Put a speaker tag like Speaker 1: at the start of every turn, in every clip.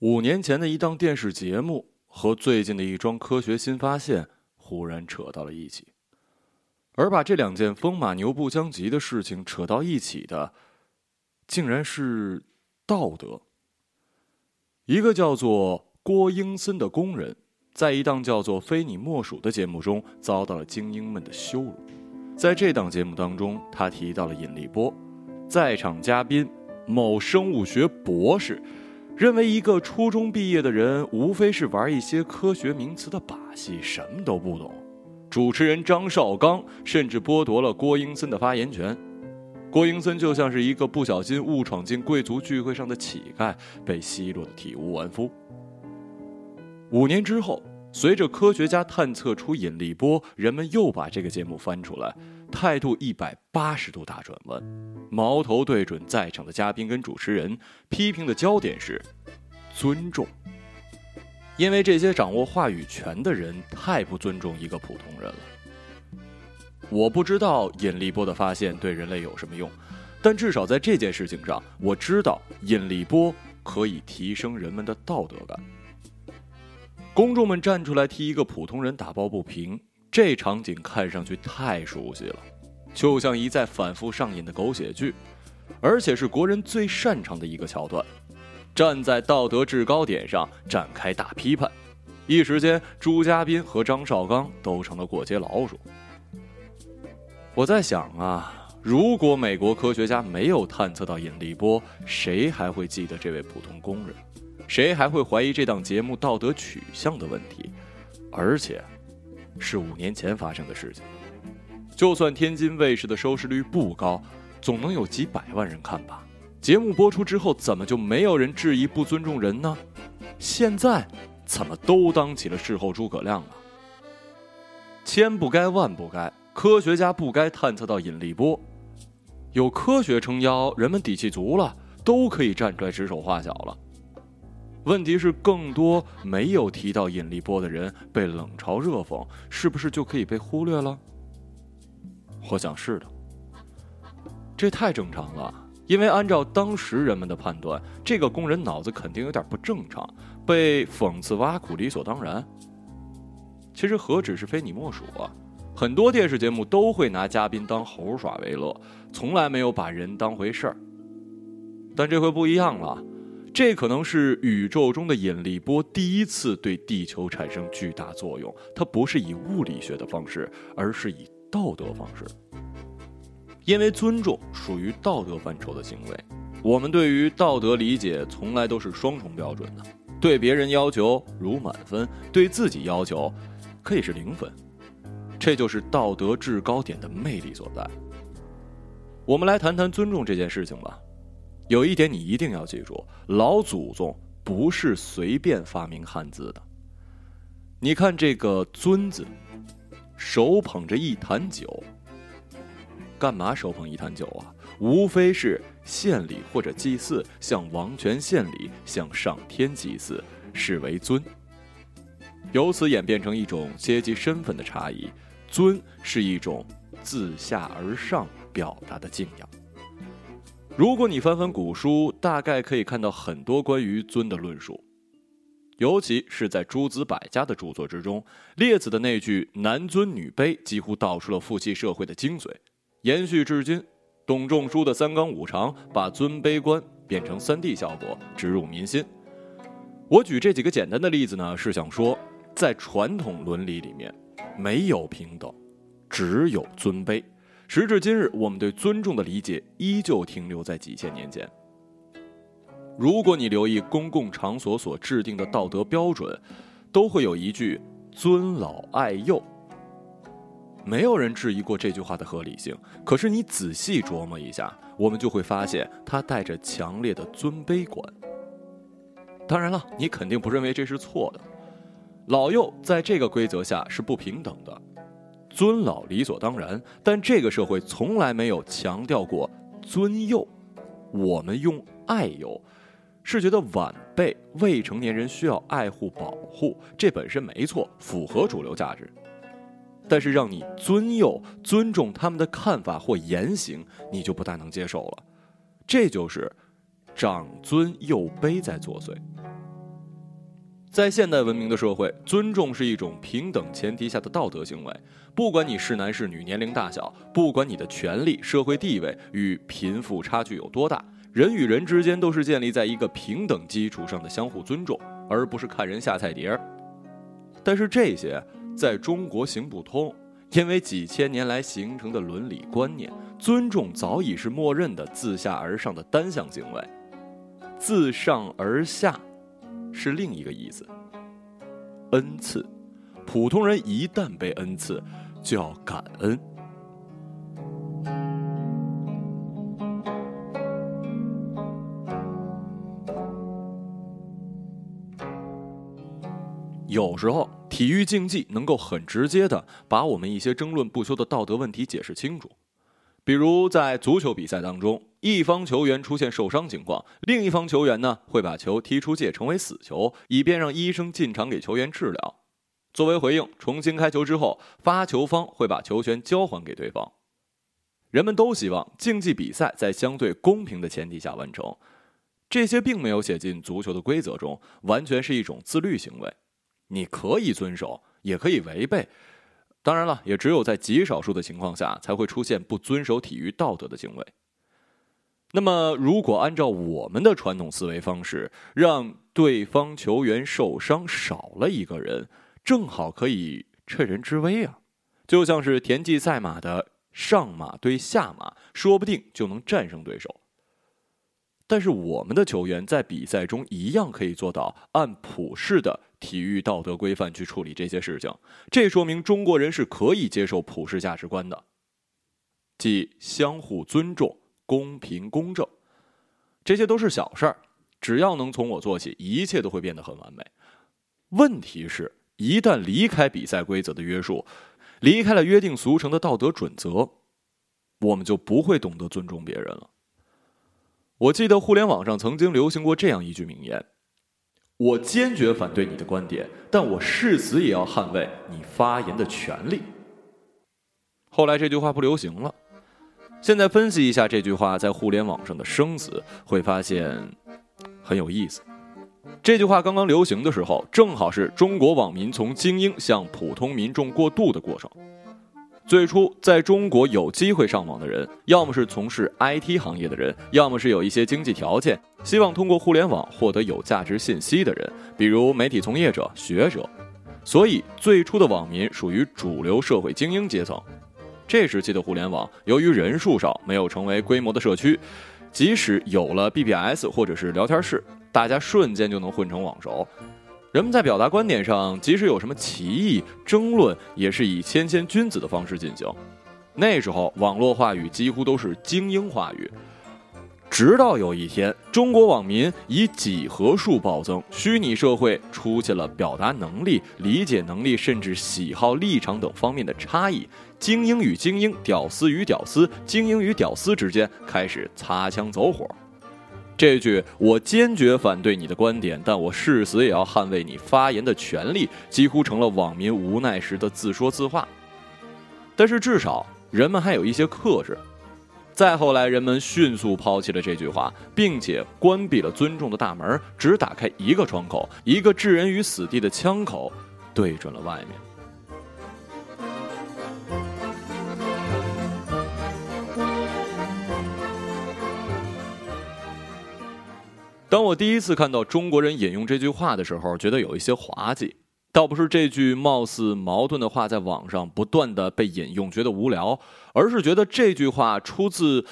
Speaker 1: 五年前的一档电视节目和最近的一桩科学新发现忽然扯到了一起，而把这两件风马牛不相及的事情扯到一起的，竟然是道德。一个叫做郭英森的工人，在一档叫做《非你莫属》的节目中遭到了精英们的羞辱。在这档节目当中，他提到了引力波，在场嘉宾某生物学博士。认为一个初中毕业的人无非是玩一些科学名词的把戏，什么都不懂。主持人张绍刚甚至剥夺了郭英森的发言权。郭英森就像是一个不小心误闯进贵族聚会上的乞丐，被奚落的体无完肤。五年之后，随着科学家探测出引力波，人们又把这个节目翻出来。态度一百八十度大转弯，矛头对准在场的嘉宾跟主持人，批评的焦点是尊重，因为这些掌握话语权的人太不尊重一个普通人了。我不知道引力波的发现对人类有什么用，但至少在这件事情上，我知道引力波可以提升人们的道德感。公众们站出来替一个普通人打抱不平。这场景看上去太熟悉了，就像一再反复上演的狗血剧，而且是国人最擅长的一个桥段。站在道德制高点上展开大批判，一时间朱家斌和张绍刚都成了过街老鼠。我在想啊，如果美国科学家没有探测到引力波，谁还会记得这位普通工人？谁还会怀疑这档节目道德取向的问题？而且。是五年前发生的事情，就算天津卫视的收视率不高，总能有几百万人看吧？节目播出之后，怎么就没有人质疑不尊重人呢？现在怎么都当起了事后诸葛亮了？千不该万不该，科学家不该探测到引力波，有科学撑腰，人们底气足了，都可以站出来指手画脚了。问题是，更多没有提到引力波的人被冷嘲热讽，是不是就可以被忽略了？我想是的。这太正常了，因为按照当时人们的判断，这个工人脑子肯定有点不正常，被讽刺挖苦理所当然。其实何止是非你莫属啊，很多电视节目都会拿嘉宾当猴耍为乐，从来没有把人当回事儿。但这回不一样了。这可能是宇宙中的引力波第一次对地球产生巨大作用。它不是以物理学的方式，而是以道德方式。因为尊重属于道德范畴的行为，我们对于道德理解从来都是双重标准的。对别人要求如满分，对自己要求可以是零分。这就是道德制高点的魅力所在。我们来谈谈尊重这件事情吧。有一点你一定要记住：老祖宗不是随便发明汉字的。你看这个“尊”字，手捧着一坛酒，干嘛手捧一坛酒啊？无非是献礼或者祭祀，向王权献礼，向上天祭祀，视为尊。由此演变成一种阶级身份的差异，尊是一种自下而上表达的敬仰。如果你翻翻古书，大概可以看到很多关于尊的论述，尤其是在诸子百家的著作之中，列子的那句“男尊女卑”几乎道出了父系社会的精髓，延续至今。董仲舒的三纲五常把尊卑观变成三 D 效果，植入民心。我举这几个简单的例子呢，是想说，在传统伦理里面，没有平等，只有尊卑。时至今日，我们对尊重的理解依旧停留在几千年前。如果你留意公共场所所制定的道德标准，都会有一句“尊老爱幼”。没有人质疑过这句话的合理性。可是你仔细琢磨一下，我们就会发现它带着强烈的尊卑观。当然了，你肯定不认为这是错的。老幼在这个规则下是不平等的。尊老理所当然，但这个社会从来没有强调过尊幼。我们用爱幼，是觉得晚辈、未成年人需要爱护保护，这本身没错，符合主流价值。但是让你尊幼、尊重他们的看法或言行，你就不大能接受了。这就是长尊幼卑在作祟。在现代文明的社会，尊重是一种平等前提下的道德行为。不管你是男是女，年龄大小，不管你的权利、社会地位与贫富差距有多大，人与人之间都是建立在一个平等基础上的相互尊重，而不是看人下菜碟儿。但是这些在中国行不通，因为几千年来形成的伦理观念，尊重早已是默认的自下而上的单向行为，自上而下。是另一个意思。恩赐，普通人一旦被恩赐，就要感恩。有时候，体育竞技能够很直接的把我们一些争论不休的道德问题解释清楚。比如在足球比赛当中，一方球员出现受伤情况，另一方球员呢会把球踢出界成为死球，以便让医生进场给球员治疗。作为回应，重新开球之后，发球方会把球权交还给对方。人们都希望竞技比赛在相对公平的前提下完成，这些并没有写进足球的规则中，完全是一种自律行为。你可以遵守，也可以违背。当然了，也只有在极少数的情况下，才会出现不遵守体育道德的行为。那么，如果按照我们的传统思维方式，让对方球员受伤少了一个人，正好可以趁人之危啊！就像是田忌赛马的上马对下马，说不定就能战胜对手。但是，我们的球员在比赛中一样可以做到按普世的。体育道德规范去处理这些事情，这说明中国人是可以接受普世价值观的，即相互尊重、公平公正，这些都是小事儿，只要能从我做起，一切都会变得很完美。问题是，一旦离开比赛规则的约束，离开了约定俗成的道德准则，我们就不会懂得尊重别人了。我记得互联网上曾经流行过这样一句名言。我坚决反对你的观点，但我誓死也要捍卫你发言的权利。后来这句话不流行了。现在分析一下这句话在互联网上的生死，会发现很有意思。这句话刚刚流行的时候，正好是中国网民从精英向普通民众过渡的过程。最初在中国有机会上网的人，要么是从事 IT 行业的人，要么是有一些经济条件，希望通过互联网获得有价值信息的人，比如媒体从业者、学者。所以最初的网民属于主流社会精英阶层。这时期的互联网由于人数少，没有成为规模的社区，即使有了 BBS 或者是聊天室，大家瞬间就能混成网熟。人们在表达观点上，即使有什么歧义、争论，也是以谦谦君子的方式进行。那时候，网络话语几乎都是精英话语。直到有一天，中国网民以几何数暴增，虚拟社会出现了表达能力、理解能力，甚至喜好、立场等方面的差异。精英与精英、屌丝与屌丝、精英与屌丝之间开始擦枪走火。这句“我坚决反对你的观点，但我誓死也要捍卫你发言的权利”，几乎成了网民无奈时的自说自话。但是至少人们还有一些克制。再后来，人们迅速抛弃了这句话，并且关闭了尊重的大门，只打开一个窗口，一个置人于死地的枪口，对准了外面。当我第一次看到中国人引用这句话的时候，觉得有一些滑稽。倒不是这句貌似矛盾的话在网上不断的被引用觉得无聊，而是觉得这句话出自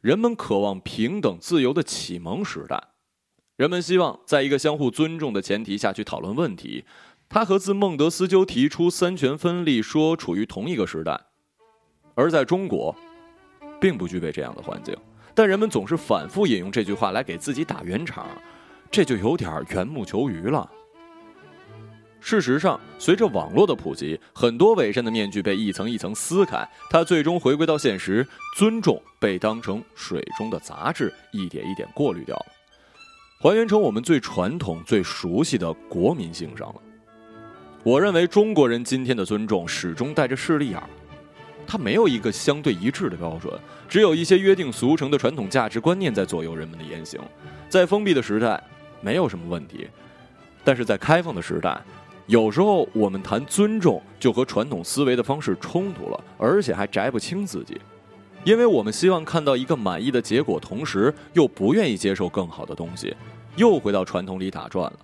Speaker 1: 人们渴望平等自由的启蒙时代。人们希望在一个相互尊重的前提下去讨论问题。它和自孟德斯鸠提出三权分立说处于同一个时代，而在中国，并不具备这样的环境。但人们总是反复引用这句话来给自己打圆场，这就有点缘木求鱼了。事实上，随着网络的普及，很多伪善的面具被一层一层撕开，它最终回归到现实，尊重被当成水中的杂质，一点一点过滤掉了，还原成我们最传统、最熟悉的国民性上了。我认为中国人今天的尊重始终带着势利眼儿。它没有一个相对一致的标准，只有一些约定俗成的传统价值观念在左右人们的言行。在封闭的时代，没有什么问题；但是在开放的时代，有时候我们谈尊重就和传统思维的方式冲突了，而且还摘不清自己，因为我们希望看到一个满意的结果，同时又不愿意接受更好的东西，又回到传统里打转了。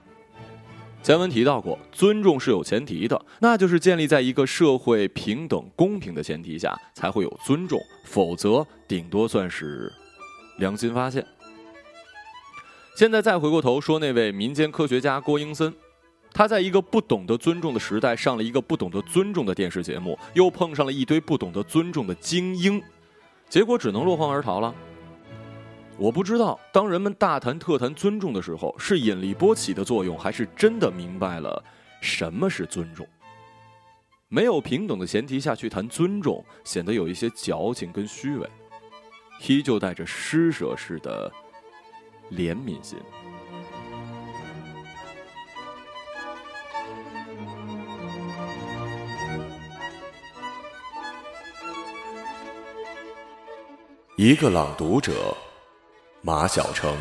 Speaker 1: 前文提到过，尊重是有前提的，那就是建立在一个社会平等公平的前提下，才会有尊重，否则顶多算是良心发现。现在再回过头说那位民间科学家郭英森，他在一个不懂得尊重的时代上了一个不懂得尊重的电视节目，又碰上了一堆不懂得尊重的精英，结果只能落荒而逃了。我不知道，当人们大谈特谈尊重的时候，是引力波起的作用，还是真的明白了什么是尊重？没有平等的前提下去谈尊重，显得有一些矫情跟虚伪，依旧带着施舍式的怜悯心。
Speaker 2: 一个朗读者。马晓成。